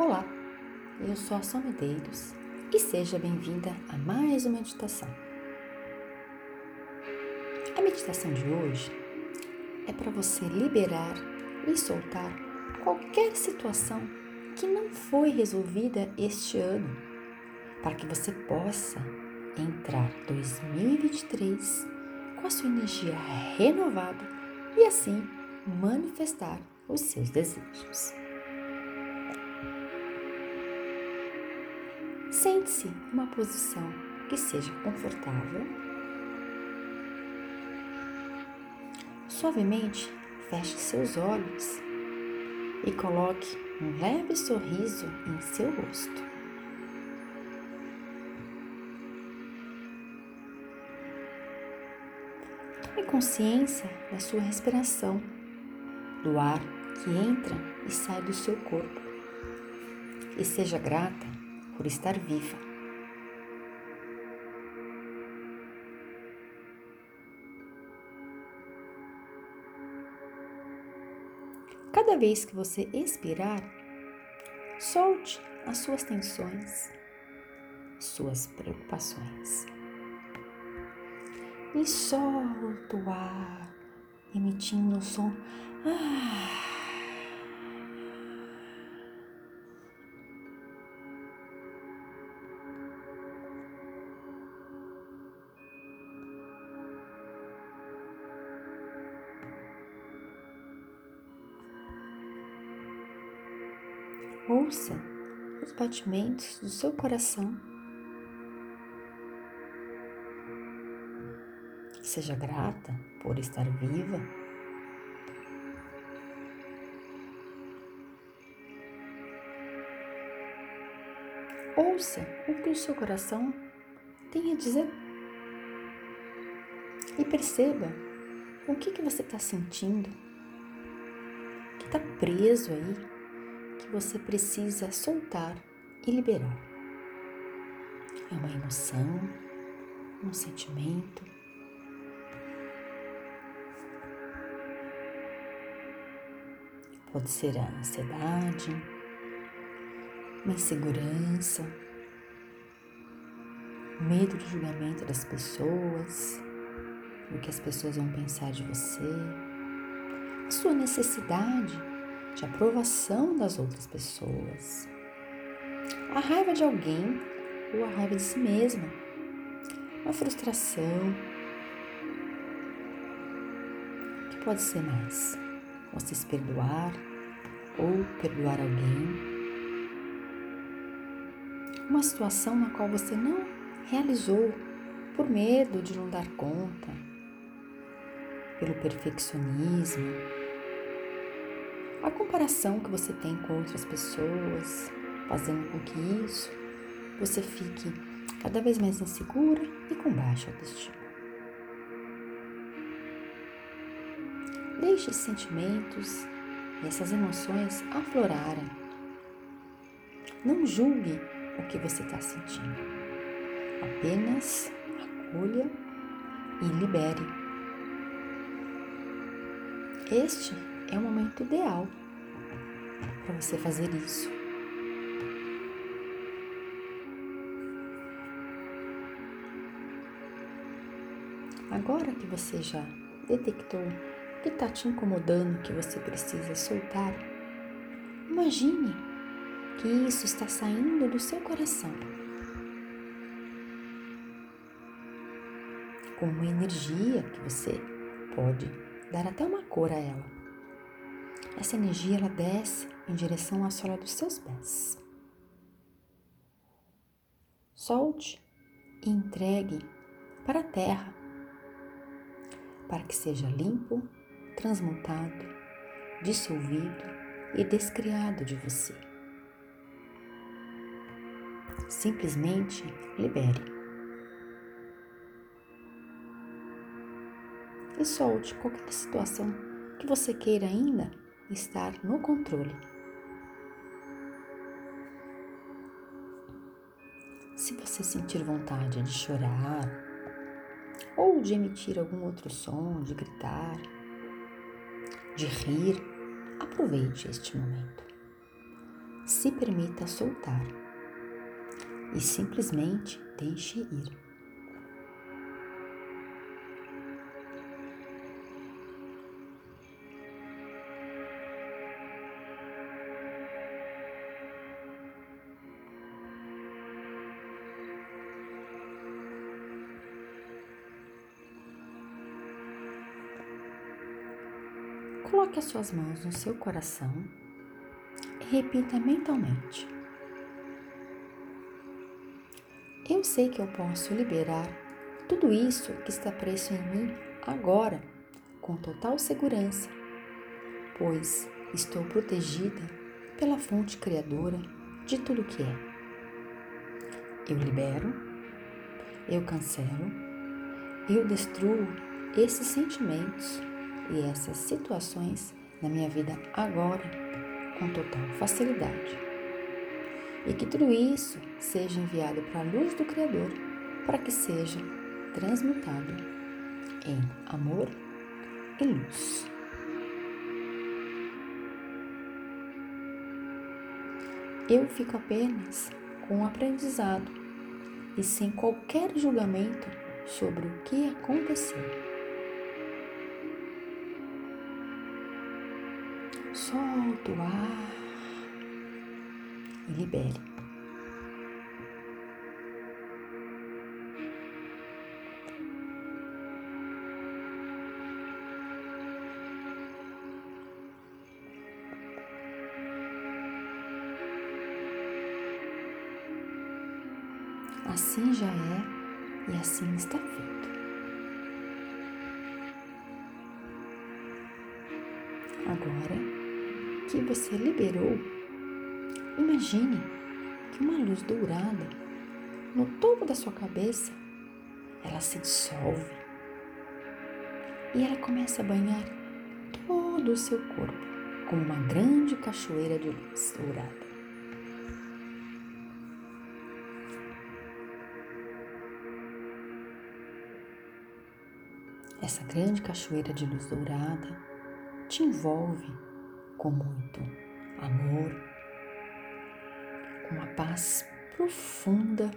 Olá, eu sou a Sol Medeiros e seja bem-vinda a mais uma meditação. A meditação de hoje é para você liberar e soltar qualquer situação que não foi resolvida este ano, para que você possa entrar 2023 com a sua energia renovada e assim manifestar os seus desejos. Sente-se em uma posição que seja confortável. Suavemente feche seus olhos e coloque um leve sorriso em seu rosto. Tome consciência da sua respiração, do ar que entra e sai do seu corpo. E seja grata por estar viva. Cada vez que você expirar, solte as suas tensões, suas preocupações. E solta o ar, emitindo o som. Ah. Ouça os batimentos do seu coração. Seja grata por estar viva. Ouça o que o seu coração tem a dizer. E perceba o que, que você está sentindo, que está preso aí que você precisa soltar e liberar. É uma emoção, um sentimento. Pode ser a ansiedade, uma insegurança, medo do julgamento das pessoas, do que as pessoas vão pensar de você, a sua necessidade de aprovação das outras pessoas, a raiva de alguém ou a raiva de si mesma, a frustração. O que pode ser mais? Você se perdoar ou perdoar alguém. Uma situação na qual você não realizou por medo de não dar conta, pelo perfeccionismo, a comparação que você tem com outras pessoas, fazendo com que isso você fique cada vez mais insegura e com baixa autoestima. Deixe esses sentimentos e essas emoções aflorarem. Não julgue o que você está sentindo. Apenas acolha e libere. Este é o momento ideal para você fazer isso. Agora que você já detectou o que está te incomodando, que você precisa soltar, imagine que isso está saindo do seu coração. Com uma energia que você pode dar até uma cor a ela. Essa energia ela desce em direção à sola dos seus pés. Solte e entregue para a terra, para que seja limpo, transmutado, dissolvido e descriado de você. Simplesmente libere. E solte qualquer situação que você queira ainda estar no controle. Se você sentir vontade de chorar ou de emitir algum outro som, de gritar, de rir, aproveite este momento. se permita soltar e simplesmente deixe ir. Coloque as suas mãos no seu coração e repita mentalmente. Eu sei que eu posso liberar tudo isso que está preso em mim agora, com total segurança, pois estou protegida pela fonte criadora de tudo que é. Eu libero, eu cancelo, eu destruo esses sentimentos e essas situações na minha vida agora com total facilidade. E que tudo isso seja enviado para a luz do Criador para que seja transmutado em amor e luz. Eu fico apenas com o aprendizado e sem qualquer julgamento sobre o que aconteceu. Solta o ar e libere. Assim já é e assim está feito. Agora que você liberou, imagine que uma luz dourada no topo da sua cabeça, ela se dissolve e ela começa a banhar todo o seu corpo como uma grande cachoeira de luz dourada. Essa grande cachoeira de luz dourada te envolve com muito amor, com uma paz profunda,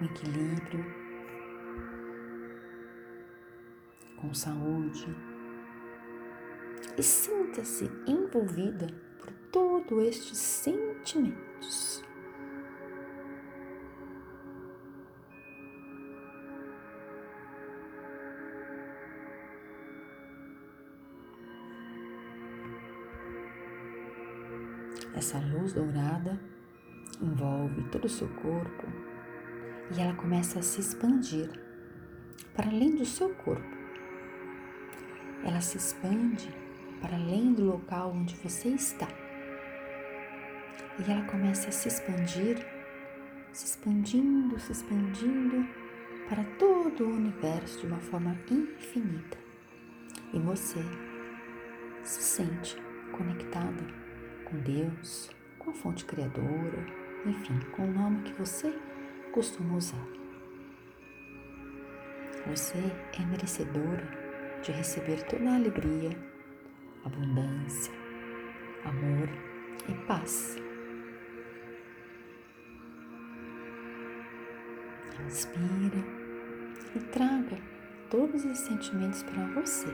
um equilíbrio, com saúde. E sinta-se envolvida por todos estes sentimentos. Essa luz dourada envolve todo o seu corpo e ela começa a se expandir para além do seu corpo. Ela se expande para além do local onde você está. E ela começa a se expandir, se expandindo, se expandindo para todo o universo de uma forma infinita. E você se sente conectada com Deus, com a fonte criadora, enfim, com o nome que você costuma usar. Você é merecedora de receber toda a alegria, abundância, amor e paz. Inspira e traga todos esses sentimentos para você.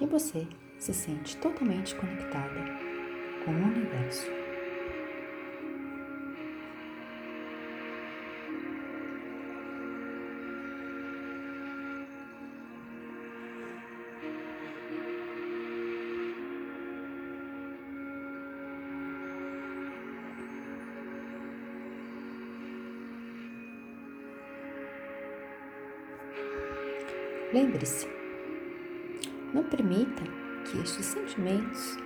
E você se sente totalmente conectada com o universo. Lembre-se, não permita que estes sentimentos,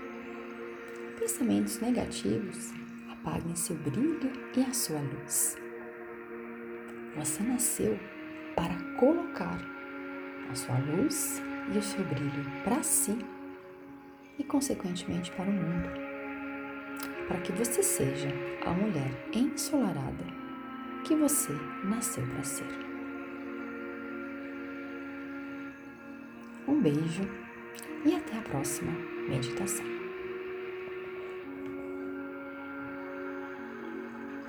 pensamentos negativos, apaguem seu brilho e a sua luz. Você nasceu para colocar a sua luz e o seu brilho para si e, consequentemente, para o mundo, para que você seja a mulher ensolarada que você nasceu para ser. Um beijo e até a próxima meditação.